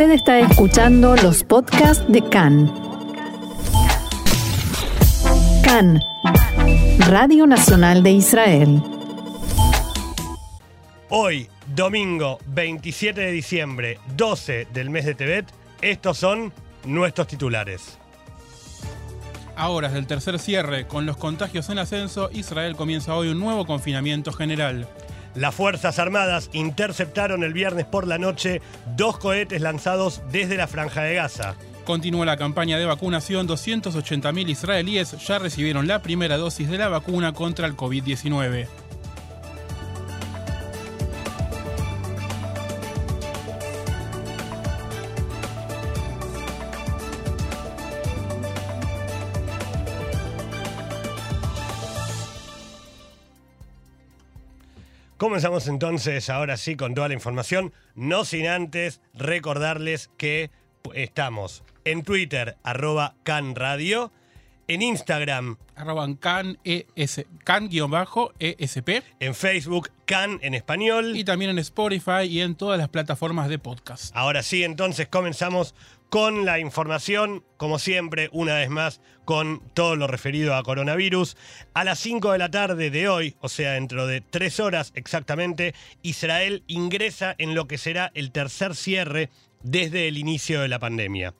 Usted está escuchando los podcasts de CAN. CAN, Radio Nacional de Israel. Hoy, domingo 27 de diciembre, 12 del mes de Tebet, estos son nuestros titulares. A horas del tercer cierre, con los contagios en ascenso, Israel comienza hoy un nuevo confinamiento general. Las Fuerzas Armadas interceptaron el viernes por la noche dos cohetes lanzados desde la franja de Gaza. Continúa la campaña de vacunación, 280.000 israelíes ya recibieron la primera dosis de la vacuna contra el COVID-19. Comenzamos entonces ahora sí con toda la información, no sin antes recordarles que estamos en Twitter, arroba canradio, en Instagram, arroba can, ES, can-esp, en Facebook, can en español. Y también en Spotify y en todas las plataformas de podcast. Ahora sí, entonces comenzamos con la información, como siempre, una vez más, con todo lo referido a coronavirus. A las 5 de la tarde de hoy, o sea, dentro de tres horas exactamente, Israel ingresa en lo que será el tercer cierre desde el inicio de la pandemia.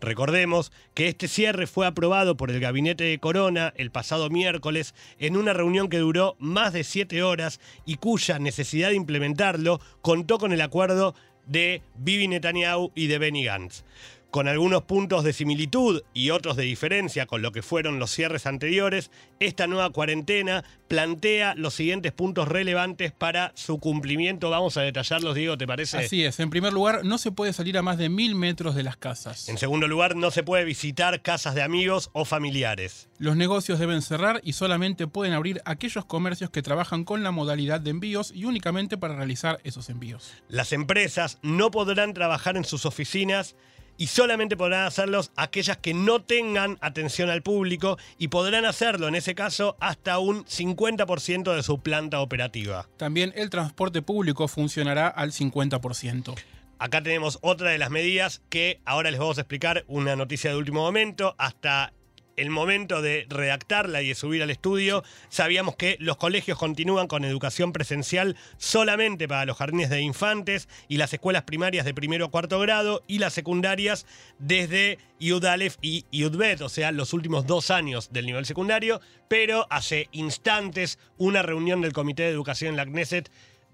Recordemos que este cierre fue aprobado por el gabinete de Corona el pasado miércoles en una reunión que duró más de siete horas y cuya necesidad de implementarlo contó con el acuerdo de Bibi Netanyahu y de Benny Gantz con algunos puntos de similitud y otros de diferencia con lo que fueron los cierres anteriores, esta nueva cuarentena plantea los siguientes puntos relevantes para su cumplimiento. Vamos a detallarlos, Diego, ¿te parece? Así es. En primer lugar, no se puede salir a más de mil metros de las casas. En segundo lugar, no se puede visitar casas de amigos o familiares. Los negocios deben cerrar y solamente pueden abrir aquellos comercios que trabajan con la modalidad de envíos y únicamente para realizar esos envíos. Las empresas no podrán trabajar en sus oficinas y solamente podrán hacerlos aquellas que no tengan atención al público y podrán hacerlo en ese caso hasta un 50% de su planta operativa. También el transporte público funcionará al 50%. Acá tenemos otra de las medidas que ahora les vamos a explicar una noticia de último momento. Hasta el momento de redactarla y de subir al estudio, sabíamos que los colegios continúan con educación presencial solamente para los jardines de infantes y las escuelas primarias de primero a cuarto grado y las secundarias desde Yudalef y Yudbet, o sea, los últimos dos años del nivel secundario, pero hace instantes una reunión del Comité de Educación en la Knesset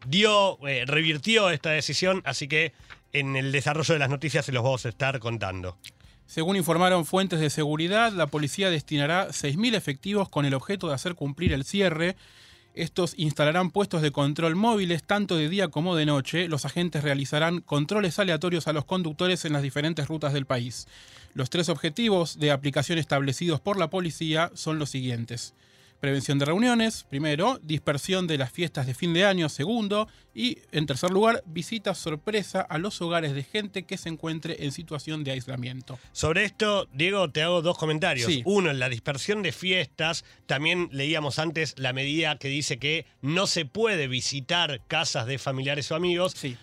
dio, eh, revirtió esta decisión, así que en el desarrollo de las noticias se los vamos a estar contando. Según informaron fuentes de seguridad, la policía destinará 6.000 efectivos con el objeto de hacer cumplir el cierre. Estos instalarán puestos de control móviles tanto de día como de noche. Los agentes realizarán controles aleatorios a los conductores en las diferentes rutas del país. Los tres objetivos de aplicación establecidos por la policía son los siguientes. Prevención de reuniones, primero, dispersión de las fiestas de fin de año, segundo, y en tercer lugar, visita sorpresa a los hogares de gente que se encuentre en situación de aislamiento. Sobre esto, Diego, te hago dos comentarios. Uno, en la dispersión de fiestas, también leíamos antes la medida que dice que no se puede visitar casas de familiares o amigos. Sí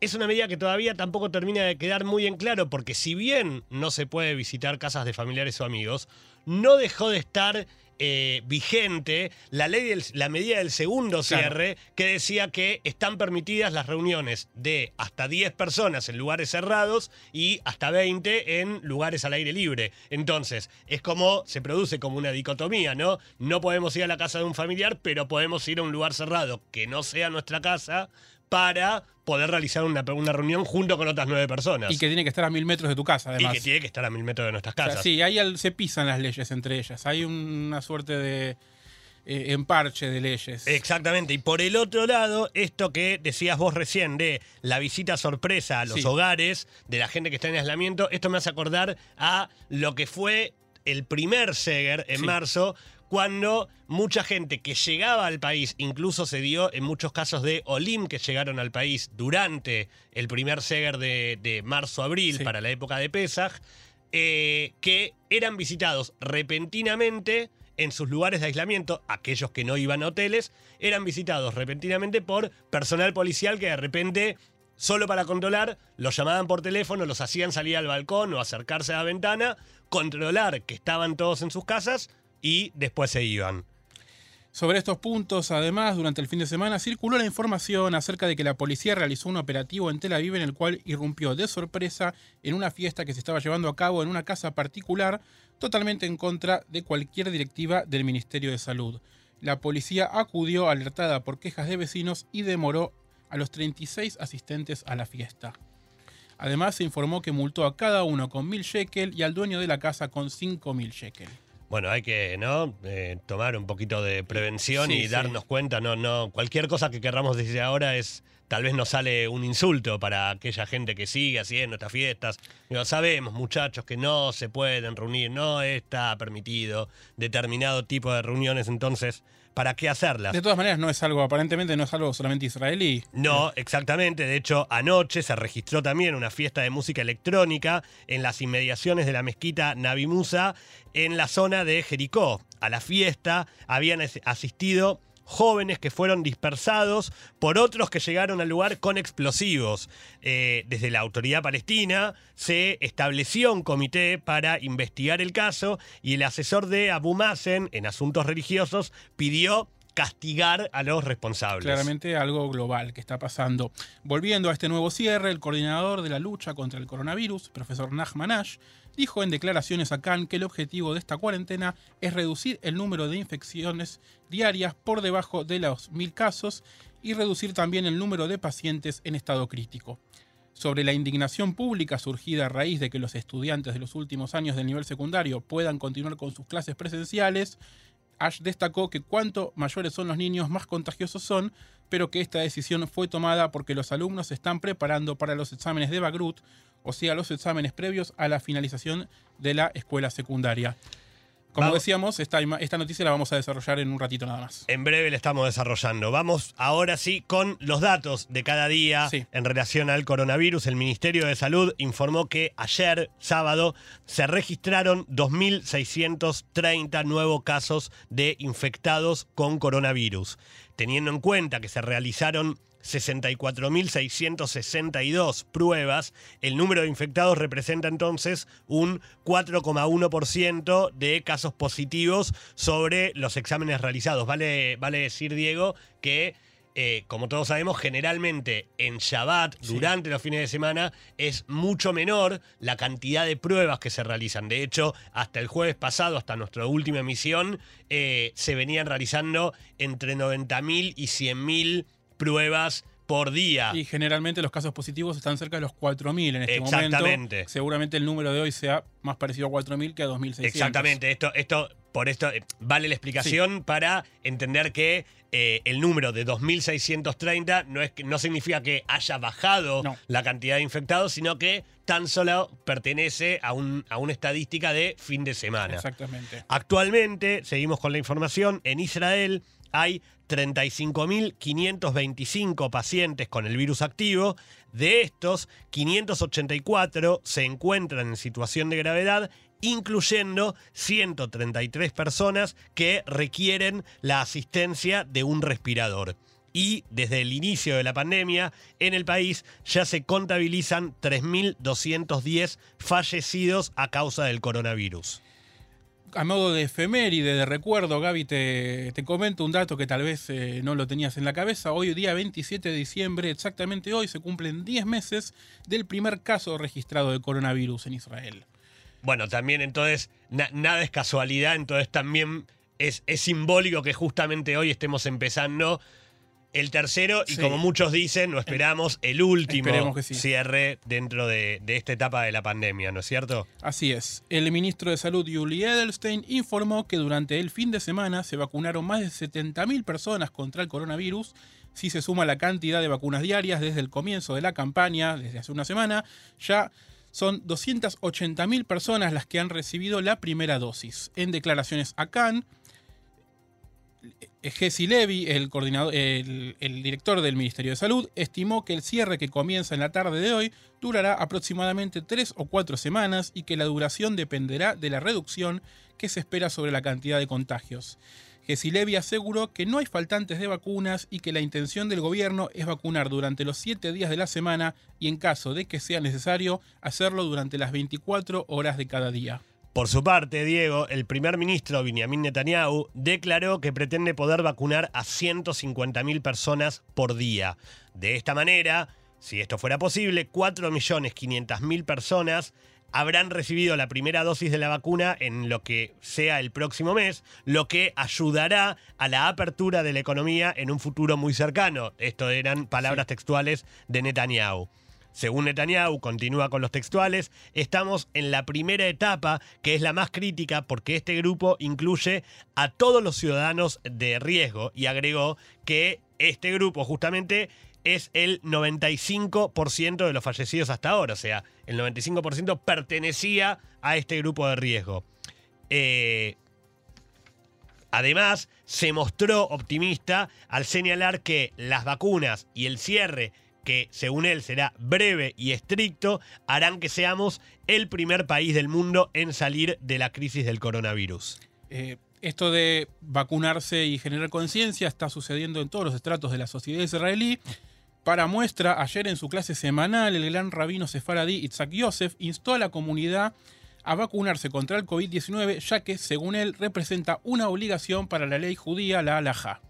es una medida que todavía tampoco termina de quedar muy en claro, porque si bien no se puede visitar casas de familiares o amigos, no dejó de estar eh, vigente la ley la medida del segundo cierre que decía que están permitidas las reuniones de hasta 10 personas en lugares cerrados y hasta 20 en lugares al aire libre. Entonces, es como se produce como una dicotomía, ¿no? No podemos ir a la casa de un familiar, pero podemos ir a un lugar cerrado que no sea nuestra casa para poder realizar una, una, reunión junto con otras nueve personas. Y que tiene que estar a mil metros de tu casa, además. Y que tiene que estar a mil metros de nuestras casas. sí, ahí se pisan las leyes entre ellas. Hay una suerte de eh, emparche de leyes. Exactamente. Y por el otro lado, esto que decías vos recién de la visita sorpresa a los hogares de la gente que está en aislamiento, esto me hace acordar a lo que fue el primer Seger en marzo, cuando mucha gente que llegaba al país, incluso se dio en muchos casos de Olim que llegaron al país durante el primer Seger de, marzo-abril para la época de Pesach, eh, que eran visitados repentinamente en sus lugares de aislamiento, aquellos que no iban a hoteles, eran visitados repentinamente por personal policial que de repente solo para controlar, los llamaban por teléfono, los hacían salir al balcón o acercarse a la ventana, controlar que estaban todos en sus casas y después se iban. Sobre estos puntos, además, durante el fin de semana circuló la información acerca de que la policía realizó un operativo en Tel Aviv en el cual irrumpió de sorpresa en una fiesta que se estaba llevando a cabo en una casa particular, totalmente en contra de cualquier directiva del Ministerio de Salud. La policía acudió alertada por quejas de vecinos y demoró a los 36 asistentes a la fiesta. Además, se informó que multó a cada uno con 1000 shekel y al dueño de la casa con 5000 shekel. Bueno, hay que, ¿no? Eh, tomar un poquito de prevención Sí, y sí. darnos cuenta, no, no, cualquier cosa que querramos decir ahora es, tal vez nos sale un insulto para aquella gente que sigue haciendo estas fiestas. Digo, sabemos, muchachos, que no se pueden reunir, no está permitido determinado tipo de reuniones, entonces, ¿para qué hacerlas? De todas maneras, no es algo, aparentemente no es algo solamente israelí. No, exactamente. De hecho, anoche se registró también una fiesta de música electrónica en las inmediaciones de la mezquita Nabi Musa en la zona de Jericó. A la fiesta habían as- asistido jóvenes que fueron dispersados por otros que llegaron al lugar con explosivos. Eh, desde la autoridad palestina se estableció un comité para investigar el caso y el asesor de Abu Mazen en asuntos religiosos pidió castigar a los responsables. Claramente algo global que está pasando. Volviendo a este nuevo cierre, el coordinador de la lucha contra el coronavirus, profesor Nachman Ash, dijo en declaraciones a Cannes que el objetivo de esta cuarentena es reducir el número de infecciones diarias por debajo de los mil casos y reducir también el número de pacientes en estado crítico. Sobre la indignación pública surgida a raíz de que los estudiantes de los últimos años del nivel secundario puedan continuar con sus clases presenciales, Ash destacó que cuanto mayores son los niños, más contagiosos son, pero que esta decisión fue tomada porque los alumnos se están preparando para los exámenes de Bagrut, o sea, los exámenes previos a la finalización de la escuela secundaria. Como Vamos- decíamos, esta, esta noticia la vamos a desarrollar en un ratito nada más. En breve le estamos desarrollando. Vamos ahora sí con los datos de cada día Sí. en relación al coronavirus. El Ministerio de Salud informó que ayer, sábado, se registraron 2.630 nuevos casos de infectados con coronavirus. Teniendo en cuenta que se realizaron 64.662 pruebas, el número de infectados representa entonces un 4,1% de casos positivos sobre los exámenes realizados. Vale, vale decir, Diego, que eh, como todos sabemos, generalmente en Shabbat, Sí. durante los fines de semana, es mucho menor la cantidad de pruebas que se realizan. De hecho, hasta el jueves pasado, hasta nuestra última emisión, eh, se venían realizando entre 90.000 y 100.000 pruebas por día. Y generalmente los casos positivos están cerca de los 4.000 en este Exactamente. momento. Seguramente el número de hoy sea más parecido a 4.000 que a 2.600. Exactamente, esto, esto, por esto eh, vale la explicación para entender que eh, el número de 2.630 no, es, no significa que haya bajado No. la cantidad de infectados, sino que tan solo pertenece a, un, a una estadística de fin de semana. Exactamente. Actualmente, seguimos con la información, en Israel hay 35.525 pacientes con el virus activo. De estos, 584 se encuentran en situación de gravedad, incluyendo 133 personas que requieren la asistencia de un respirador. Y desde el inicio de la pandemia, en el país ya se contabilizan 3.210 fallecidos a causa del coronavirus. A modo de efeméride, de recuerdo, Gaby, te, te comento un dato que tal vez eh, no lo tenías en la cabeza. Hoy, día 27 de diciembre, exactamente hoy, se cumplen 10 meses del primer caso registrado de coronavirus en Israel. Bueno, también entonces na- nada es casualidad, entonces también es, es simbólico que justamente hoy estemos empezando el tercero y Sí. como muchos dicen, no esperamos el último Esperemos que sí. cierre dentro de, de esta etapa de la pandemia, ¿no es cierto? Así es. El ministro de Salud, Yuli Edelstein, informó que durante el fin de semana se vacunaron más de 70.000 personas contra el coronavirus. Si se suma la cantidad de vacunas diarias desde el comienzo de la campaña, desde hace una semana, ya son 280.000 personas las que han recibido la primera dosis. En declaraciones a Cannes, Jesse Levy, el, director del Ministerio de Salud, estimó que el cierre que comienza en la tarde de hoy durará aproximadamente tres o cuatro semanas y que la duración dependerá de la reducción que se espera sobre la cantidad de contagios. Gesilevi aseguró que no hay faltantes de vacunas y que la intención del gobierno es vacunar durante los siete días de la semana y en caso de que sea necesario hacerlo durante las 24 horas de cada día. Por su parte, Diego, el primer ministro Benjamin Netanyahu declaró que pretende poder vacunar a 150.000 personas por día. De esta manera, si esto fuera posible, 4.500.000 personas habrán recibido la primera dosis de la vacuna en lo que sea el próximo mes, lo que ayudará a la apertura de la economía en un futuro muy cercano. Esto eran palabras textuales de Netanyahu. Según Netanyahu, continúa con los textuales, estamos en la primera etapa, que es la más crítica porque este grupo incluye a todos los ciudadanos de riesgo y agregó que este grupo justamente es el 95% de los fallecidos hasta ahora. O sea, el 95% pertenecía a este grupo de riesgo. Eh, además, se mostró optimista al señalar que las vacunas y el cierre, que según él será breve y estricto, harán que seamos el primer país del mundo en salir de la crisis del coronavirus. Eh, esto de vacunarse y generar conciencia está sucediendo en todos los estratos de la sociedad israelí. Para muestra, ayer en su clase semanal, el gran rabino sefaradí Itzhak Yosef instó a la comunidad a vacunarse contra el COVID-19, ya que, según él, representa una obligación para la ley judía, la halajá.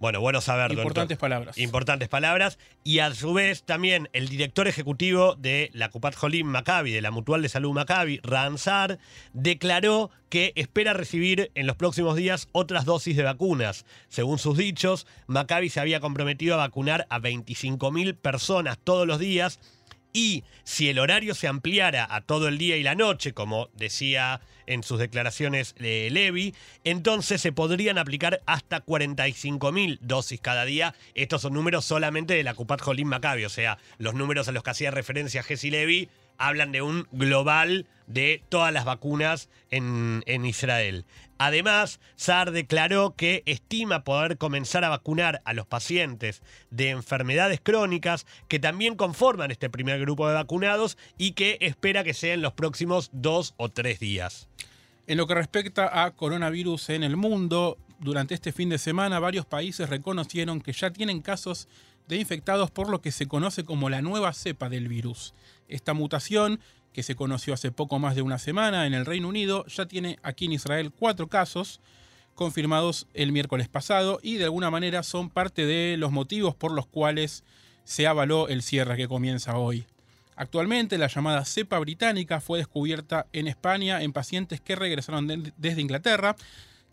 Bueno, bueno saberlo. Importantes palabras. Importantes palabras. Y a su vez también el director ejecutivo de la Kupat Jolim Maccabi, de la Mutual de Salud Maccabi, Ransar, declaró que espera recibir en los próximos días otras dosis de vacunas. Según sus dichos, Maccabi se había comprometido a vacunar a 25.000 personas todos los días y si el horario se ampliara a todo el día y la noche, como decía en sus declaraciones de Levi, entonces se podrían aplicar hasta 45.000 dosis cada día. Estos son números solamente de la Cupat Jolim Maccabi, o sea, los números a los que hacía referencia Jesse Levi hablan de un global de todas las vacunas en, en Israel. Además, SAR declaró que estima poder comenzar a vacunar a los pacientes de enfermedades crónicas que también conforman este primer grupo de vacunados y que espera que sea en los próximos dos o tres días. En lo que respecta a coronavirus en el mundo, durante este fin de semana varios países reconocieron que ya tienen casos de infectados por lo que se conoce como la nueva cepa del virus. Esta mutación que se conoció hace poco más de una semana en el Reino Unido, ya tiene aquí en Israel cuatro casos confirmados el miércoles pasado y de alguna manera son parte de los motivos por los cuales se avaló el cierre que comienza hoy. Actualmente la llamada cepa británica fue descubierta en España en pacientes que regresaron desde Inglaterra.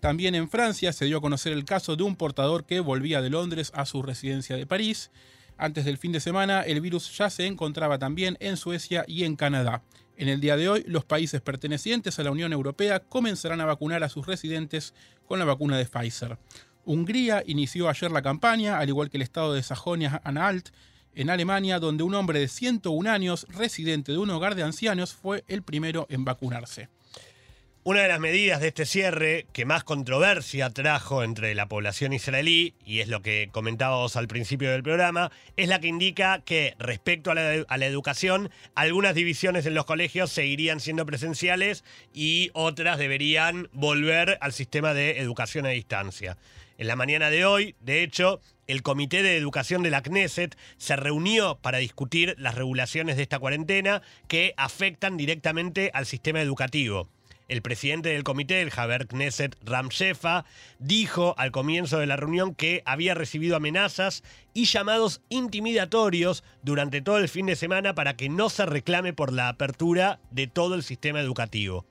También en Francia se dio a conocer el caso de un portador que volvía de Londres a su residencia de París. Antes del fin de semana, el virus ya se encontraba también en Suecia y en Canadá. En el día de hoy, los países pertenecientes a la Unión Europea comenzarán a vacunar a sus residentes con la vacuna de Pfizer. Hungría inició ayer la campaña, al igual que el estado de Sajonia-Anhalt, en Alemania, donde un hombre de 101 años, residente de un hogar de ancianos, fue el primero en vacunarse. Una de las medidas de este cierre que más controversia trajo entre la población israelí, y es lo que comentábamos al principio del programa, es la que indica que respecto a la, educación, algunas divisiones en los colegios seguirían siendo presenciales y otras deberían volver al sistema de educación a distancia. En la mañana de hoy, de hecho, el Comité de Educación de la Knesset se reunió para discutir las regulaciones de esta cuarentena que afectan directamente al sistema educativo. El presidente del comité, el Haber Knesset Ram Shefa, dijo al comienzo de la reunión que había recibido amenazas y llamados intimidatorios durante todo el fin de semana para que no se reclame por la apertura de todo el sistema educativo.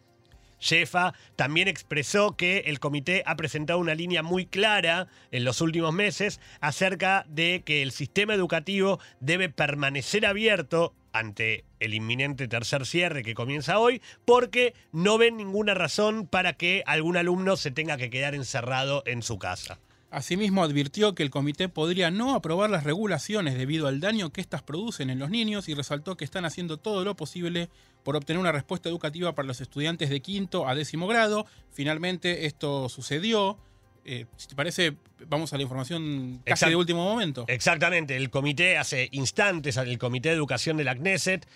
Shefa también expresó que el comité ha presentado una línea muy clara en los últimos meses acerca de que el sistema educativo debe permanecer abierto ante el inminente tercer cierre que comienza hoy, porque no ven ninguna razón para que algún alumno se tenga que quedar encerrado en su casa. Asimismo, advirtió que el comité podría no aprobar las regulaciones debido al daño que éstas producen en los niños y resaltó que están haciendo todo lo posible por obtener una respuesta educativa para los estudiantes de quinto a décimo grado. Finalmente, esto sucedió. Eh, si te parece, vamos a la información casi Exact- de último momento. Exactamente, el comité hace instantes, el comité de educación de la Knesset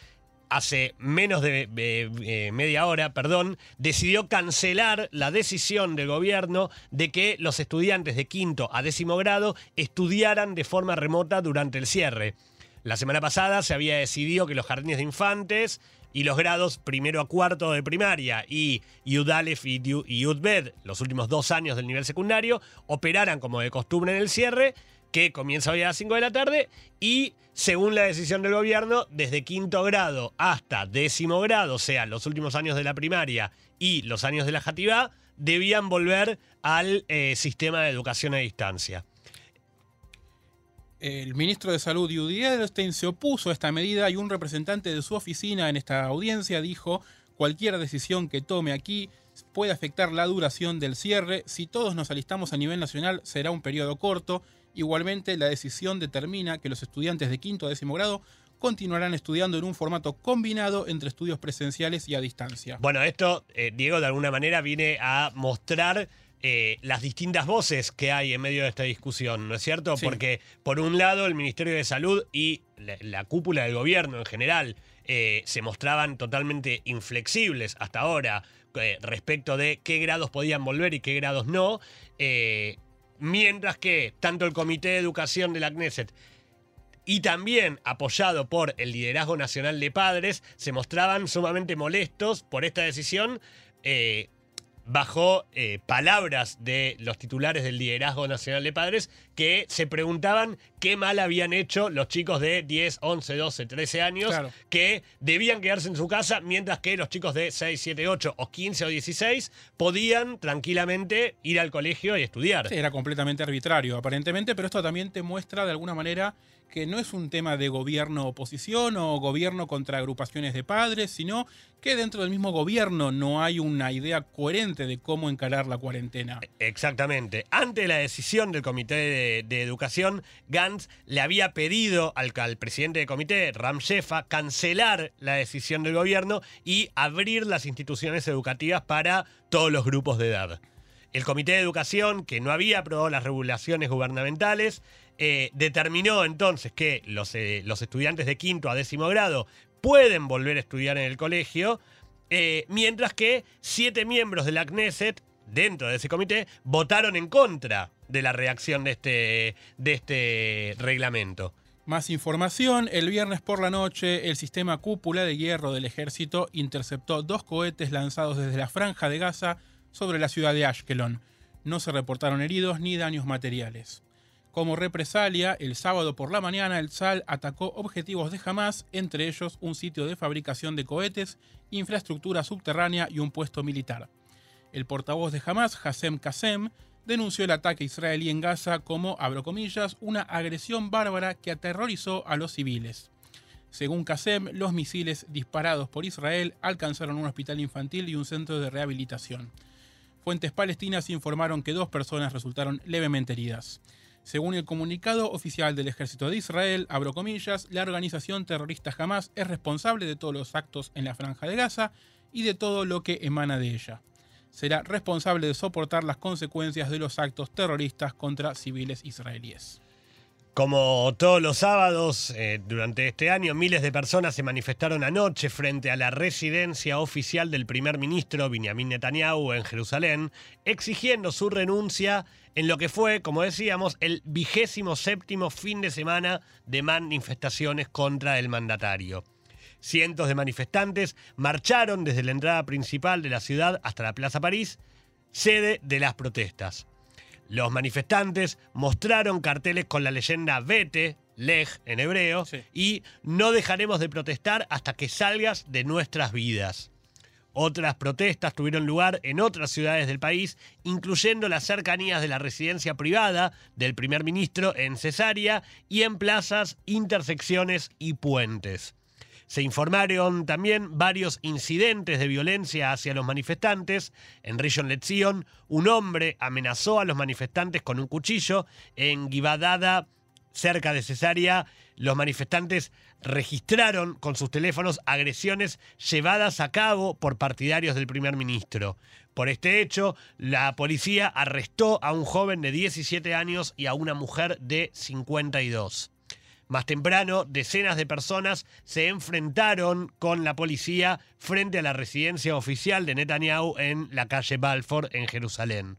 hace menos de eh, media hora, perdón, decidió cancelar la decisión del gobierno de que los estudiantes de quinto a décimo grado estudiaran de forma remota durante el cierre. La semana pasada se había decidido que los jardines de infantes y los grados primero a cuarto de primaria y Yudalef y Yudbed, los últimos dos años del nivel secundario, operaran como de costumbre en el cierre que comienza hoy a las 5 de la tarde y según la decisión del gobierno, desde quinto grado hasta décimo grado, o sea, los últimos años de la primaria y los años de la Jativá, debían volver al eh, sistema de educación a distancia. El ministro de Salud, Judy Edelstein, se opuso a esta medida y un representante de su oficina en esta audiencia dijo, cualquier decisión que tome aquí puede afectar la duración del cierre. Si todos nos alistamos a nivel nacional, será un periodo corto Igualmente, la decisión determina que los estudiantes de quinto a décimo grado continuarán estudiando en un formato combinado entre estudios presenciales y a distancia. Bueno, esto, eh, Diego, de alguna manera viene a mostrar eh, las distintas voces que hay en medio de esta discusión, ¿no es cierto? Porque, por un lado, el Ministerio de Salud y la, cúpula del gobierno en general eh, se mostraban totalmente inflexibles hasta ahora respecto de qué grados podían volver y qué grados no mientras que tanto el Comité de Educación de la Knesset y también apoyado por el Liderazgo Nacional de Padres, se mostraban sumamente molestos por esta decisión. Eh, bajo eh, palabras de los titulares del Liderazgo Nacional de Padres que se preguntaban qué mal habían hecho los chicos de 10, 11, 12, 13 años que debían quedarse en su casa mientras que los chicos de 6, 7, 8 o 15 o 16 podían tranquilamente ir al colegio y estudiar. era completamente arbitrario aparentemente, pero esto también te muestra de alguna manera que no es un tema de gobierno-oposición o gobierno contra agrupaciones de padres, sino que dentro del mismo gobierno no hay una idea coherente de cómo encarar la cuarentena. Exactamente. Ante la decisión del Comité de, Educación, Gantz le había pedido al, al presidente del comité, Ram Shefa, cancelar la decisión del gobierno y abrir las instituciones educativas para todos los grupos de edad. El Comité de Educación, que no había aprobado las regulaciones gubernamentales, eh, determinó entonces que los, eh, los, estudiantes de quinto a décimo grado pueden volver a estudiar en el colegio, eh, mientras que siete miembros de la Knesset, dentro de ese comité, votaron en contra de la reacción de este, de este reglamento. Más información, el viernes por la noche el sistema cúpula de hierro del ejército interceptó dos cohetes lanzados desde la franja de Gaza sobre la ciudad de Ashkelon. No se reportaron heridos ni daños materiales. Como represalia, el sábado por la mañana el SAL atacó objetivos de Hamas, entre ellos un sitio de fabricación de cohetes, infraestructura subterránea y un puesto militar. El portavoz de Hamas, Hassem Qasem, denunció el ataque israelí en Gaza como, abro comillas, una agresión bárbara que aterrorizó a los civiles. Según Qasem, los misiles disparados por Israel alcanzaron un hospital infantil y un centro de rehabilitación. Fuentes palestinas informaron que dos personas resultaron levemente heridas. Según el comunicado oficial del ejército de Israel, abro comillas, la organización terrorista Hamas es responsable de todos los actos en la franja de Gaza y de todo lo que emana de ella. Será responsable de soportar las consecuencias de los actos terroristas contra civiles israelíes. Como todos los sábados eh, durante este año, miles de personas se manifestaron anoche frente a la residencia oficial del primer ministro Benjamin Netanyahu en Jerusalén, exigiendo su renuncia en lo que fue, como decíamos, el vigésimo séptimo fin de semana de manifestaciones contra el mandatario. Cientos de manifestantes marcharon desde la entrada principal de la ciudad hasta la Plaza París, sede de las protestas. Los manifestantes mostraron carteles con la leyenda Vete, Lej en hebreo, y no dejaremos de protestar hasta que salgas de nuestras vidas. Otras protestas tuvieron lugar en otras ciudades del país, incluyendo las cercanías de la residencia privada del primer ministro en Cesárea y en plazas, intersecciones y puentes. Se informaron también varios incidentes de violencia hacia los manifestantes. En Rishon LeZion, un hombre amenazó a los manifestantes con un cuchillo. En Givadada, cerca de Cesárea, los manifestantes registraron con sus teléfonos agresiones llevadas a cabo por partidarios del primer ministro. Por este hecho, la policía arrestó a un joven de 17 años y a una mujer de 52. Más temprano, decenas de personas se enfrentaron con la policía frente a la residencia oficial de Netanyahu en la calle Balfour en Jerusalén.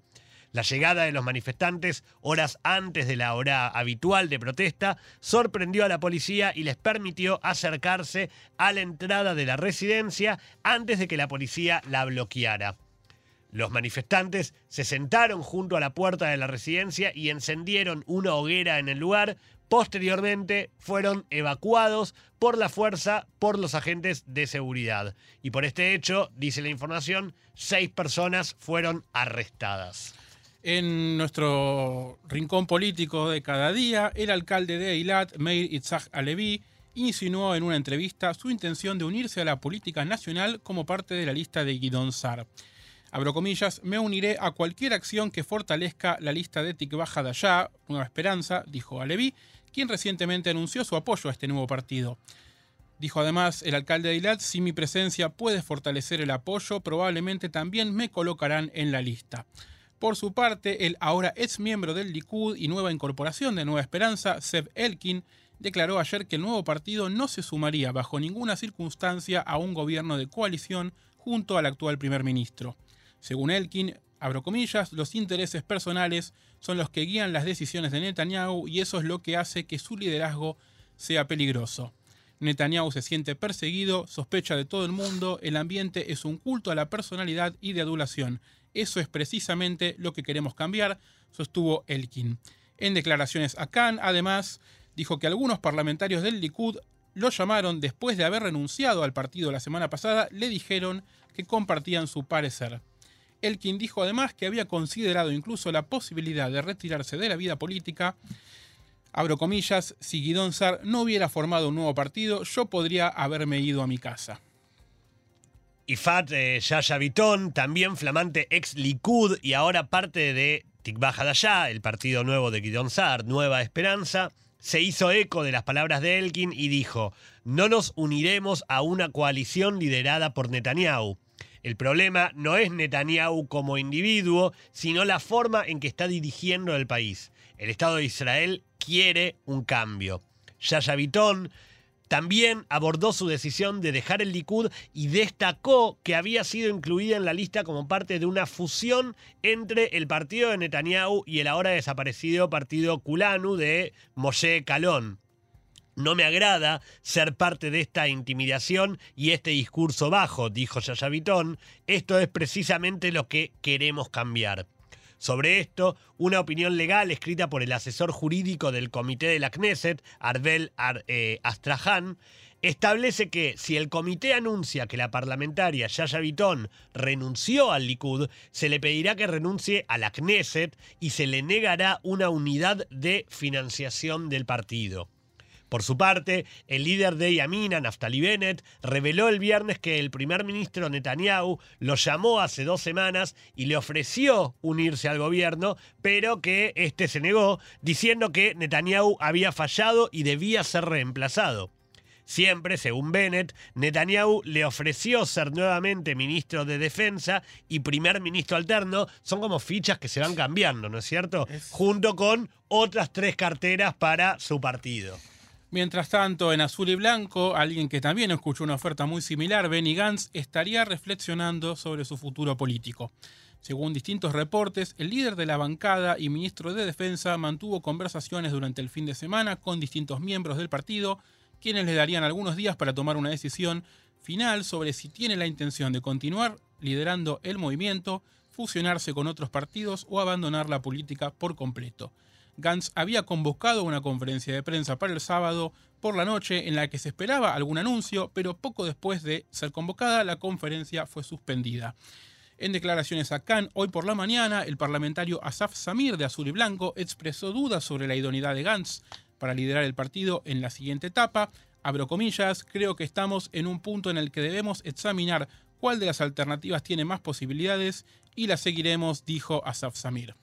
La llegada de los manifestantes horas antes de la hora habitual de protesta sorprendió a la policía y les permitió acercarse a la entrada de la residencia antes de que la policía la bloqueara. Los manifestantes se sentaron junto a la puerta de la residencia y encendieron una hoguera en el lugar, Posteriormente fueron evacuados por la fuerza por los agentes de seguridad. Y por este hecho, dice la información, seis personas fueron arrestadas. En nuestro rincón político de cada día, el alcalde de Eilat, Meir Itzhak Alevi, insinuó en una entrevista su intención de unirse a la política nacional como parte de la lista de Guidon Sar. Abro comillas, me uniré a cualquier acción que fortalezca la lista de Tikvah Hadashah, Nueva Esperanza, dijo Alevi, quien recientemente anunció su apoyo a este nuevo partido. Dijo además el alcalde de Eilat, si mi presencia puede fortalecer el apoyo, probablemente también me colocarán en la lista. Por su parte, el ahora ex miembro del Likud y nueva incorporación de Nueva Esperanza, Seb Elkin, declaró ayer que el nuevo partido no se sumaría bajo ninguna circunstancia a un gobierno de coalición junto al actual primer ministro. Según Elkin, abro comillas, los intereses personales son los que guían las decisiones de Netanyahu y eso es lo que hace que su liderazgo sea peligroso. Netanyahu se siente perseguido, sospecha de todo el mundo, el ambiente es un culto a la personalidad y de adulación. Eso es precisamente lo que queremos cambiar, sostuvo Elkin. En declaraciones a Khan, además, dijo que algunos parlamentarios del Likud lo llamaron después de haber renunciado al partido la semana pasada, le dijeron que compartían su parecer. Elkin dijo además que había considerado incluso la posibilidad de retirarse de la vida política. Abro comillas, si Guidón Sar no hubiera formado un nuevo partido, yo podría haberme ido a mi casa. Ifat eh, Yaya Vitón, también flamante ex Likud y ahora parte de Tikvah Hadashah, el partido nuevo de Guidón Sar, Nueva Esperanza, se hizo eco de las palabras de Elkin y dijo: No nos uniremos a una coalición liderada por Netanyahu. El problema no es Netanyahu como individuo, sino la forma en que está dirigiendo el país. El Estado de Israel quiere un cambio. Yaya Bitón también abordó su decisión de dejar el Likud y destacó que había sido incluida en la lista como parte de una fusión entre el partido de Netanyahu y el ahora desaparecido partido Kulanu de Moshe Kalon. No me agrada ser parte de esta intimidación y este discurso bajo, dijo Yaya Vitón. Esto es precisamente lo que queremos cambiar. Sobre esto, una opinión legal escrita por el asesor jurídico del Comité de la Knesset, Arbel eh, Astrahan, establece que si el comité anuncia que la parlamentaria Yaya Vitón renunció al Likud, se le pedirá que renuncie a la Knesset y se le negará una unidad de financiación del partido. Por su parte, el líder de Yamina, Naftali Bennett, reveló el viernes que el primer ministro Netanyahu lo llamó hace dos semanas y le ofreció unirse al gobierno, pero que este se negó, diciendo que Netanyahu había fallado y debía ser reemplazado. Siempre, según Bennett, Netanyahu le ofreció ser nuevamente ministro de Defensa y primer ministro alterno. Son como fichas que se van cambiando, ¿no es cierto? Junto con otras tres carteras para su partido. Mientras tanto, en azul y blanco, alguien que también escuchó una oferta muy similar, Benny Gantz, estaría reflexionando sobre su futuro político. Según distintos reportes, el líder de la bancada y ministro de Defensa mantuvo conversaciones durante el fin de semana con distintos miembros del partido, quienes le darían algunos días para tomar una decisión final sobre si tiene la intención de continuar liderando el movimiento, fusionarse con otros partidos o abandonar la política por completo. Gantz había convocado una conferencia de prensa para el sábado por la noche en la que se esperaba algún anuncio, pero poco después de ser convocada la conferencia fue suspendida. En declaraciones a Cannes, hoy por la mañana, el parlamentario Asaf Samir de Azul y Blanco expresó dudas sobre la idoneidad de Gantz para liderar el partido en la siguiente etapa. Abro comillas, creo que estamos en un punto en el que debemos examinar cuál de las alternativas tiene más posibilidades y las seguiremos, dijo Asaf Samir.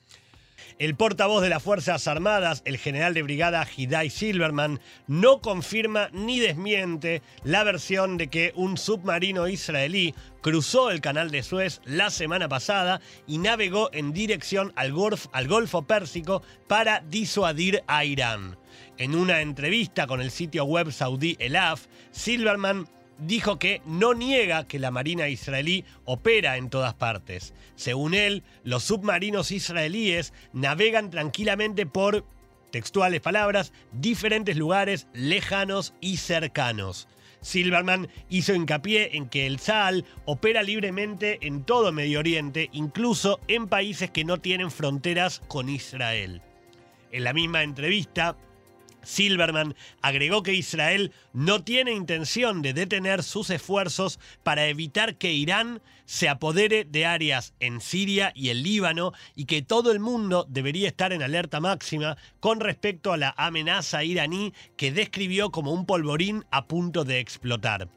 El portavoz de las Fuerzas Armadas, el general de brigada Hidai Silverman, no confirma ni desmiente la versión de que un submarino israelí cruzó el canal de Suez la semana pasada y navegó en dirección al, Golfo Pérsico para disuadir a Irán. En una entrevista con el sitio web saudí El Af, Silverman dijo que no niega que la Marina israelí opera en todas partes. Según él, los submarinos israelíes navegan tranquilamente por, textuales palabras, diferentes lugares lejanos y cercanos. Silverman hizo hincapié en que el SAL opera libremente en todo Medio Oriente, incluso en países que no tienen fronteras con Israel. En la misma entrevista, Silverman agregó que Israel no tiene intención de detener sus esfuerzos para evitar que Irán se apodere de áreas en Siria y el Líbano y que todo el mundo debería estar en alerta máxima con respecto a la amenaza iraní que describió como un polvorín a punto de explotar.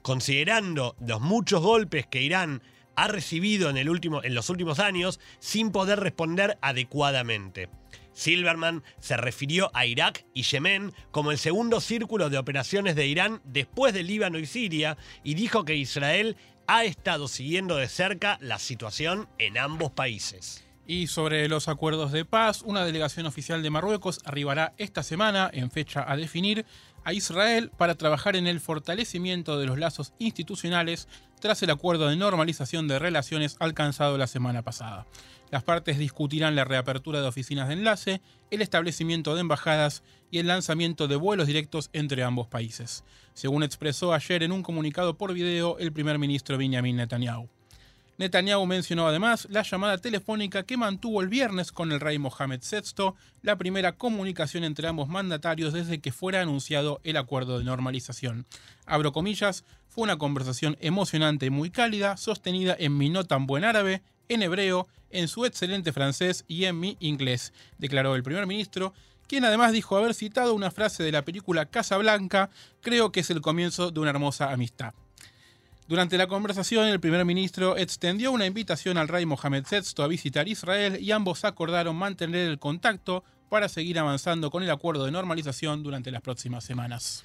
Considerando los muchos golpes que Irán ha recibido en, el último, en los últimos años sin poder responder adecuadamente. Silverman se refirió a Irak y Yemen como el segundo círculo de operaciones de Irán después de Líbano y Siria y dijo que Israel ha estado siguiendo de cerca la situación en ambos países. Y sobre los acuerdos de paz, una delegación oficial de Marruecos arribará esta semana, en fecha a definir, a Israel para trabajar en el fortalecimiento de los lazos institucionales tras el acuerdo de normalización de relaciones alcanzado la semana pasada. Las partes discutirán la reapertura de oficinas de enlace, el establecimiento de embajadas y el lanzamiento de vuelos directos entre ambos países, según expresó ayer en un comunicado por video el primer ministro Benjamin Netanyahu. Netanyahu mencionó además la llamada telefónica que mantuvo el viernes con el rey Mohammed VI, la primera comunicación entre ambos mandatarios desde que fuera anunciado el acuerdo de normalización. Abro comillas, fue una conversación emocionante y muy cálida, sostenida en mi no tan buen árabe, en hebreo, en su excelente francés y en mi inglés, declaró el primer ministro, quien además dijo haber citado una frase de la película Casa Blanca, creo que es el comienzo de una hermosa amistad. Durante la conversación, el primer ministro extendió una invitación al rey Mohammed VI a visitar Israel y ambos acordaron mantener el contacto para seguir avanzando con el acuerdo de normalización durante las próximas semanas.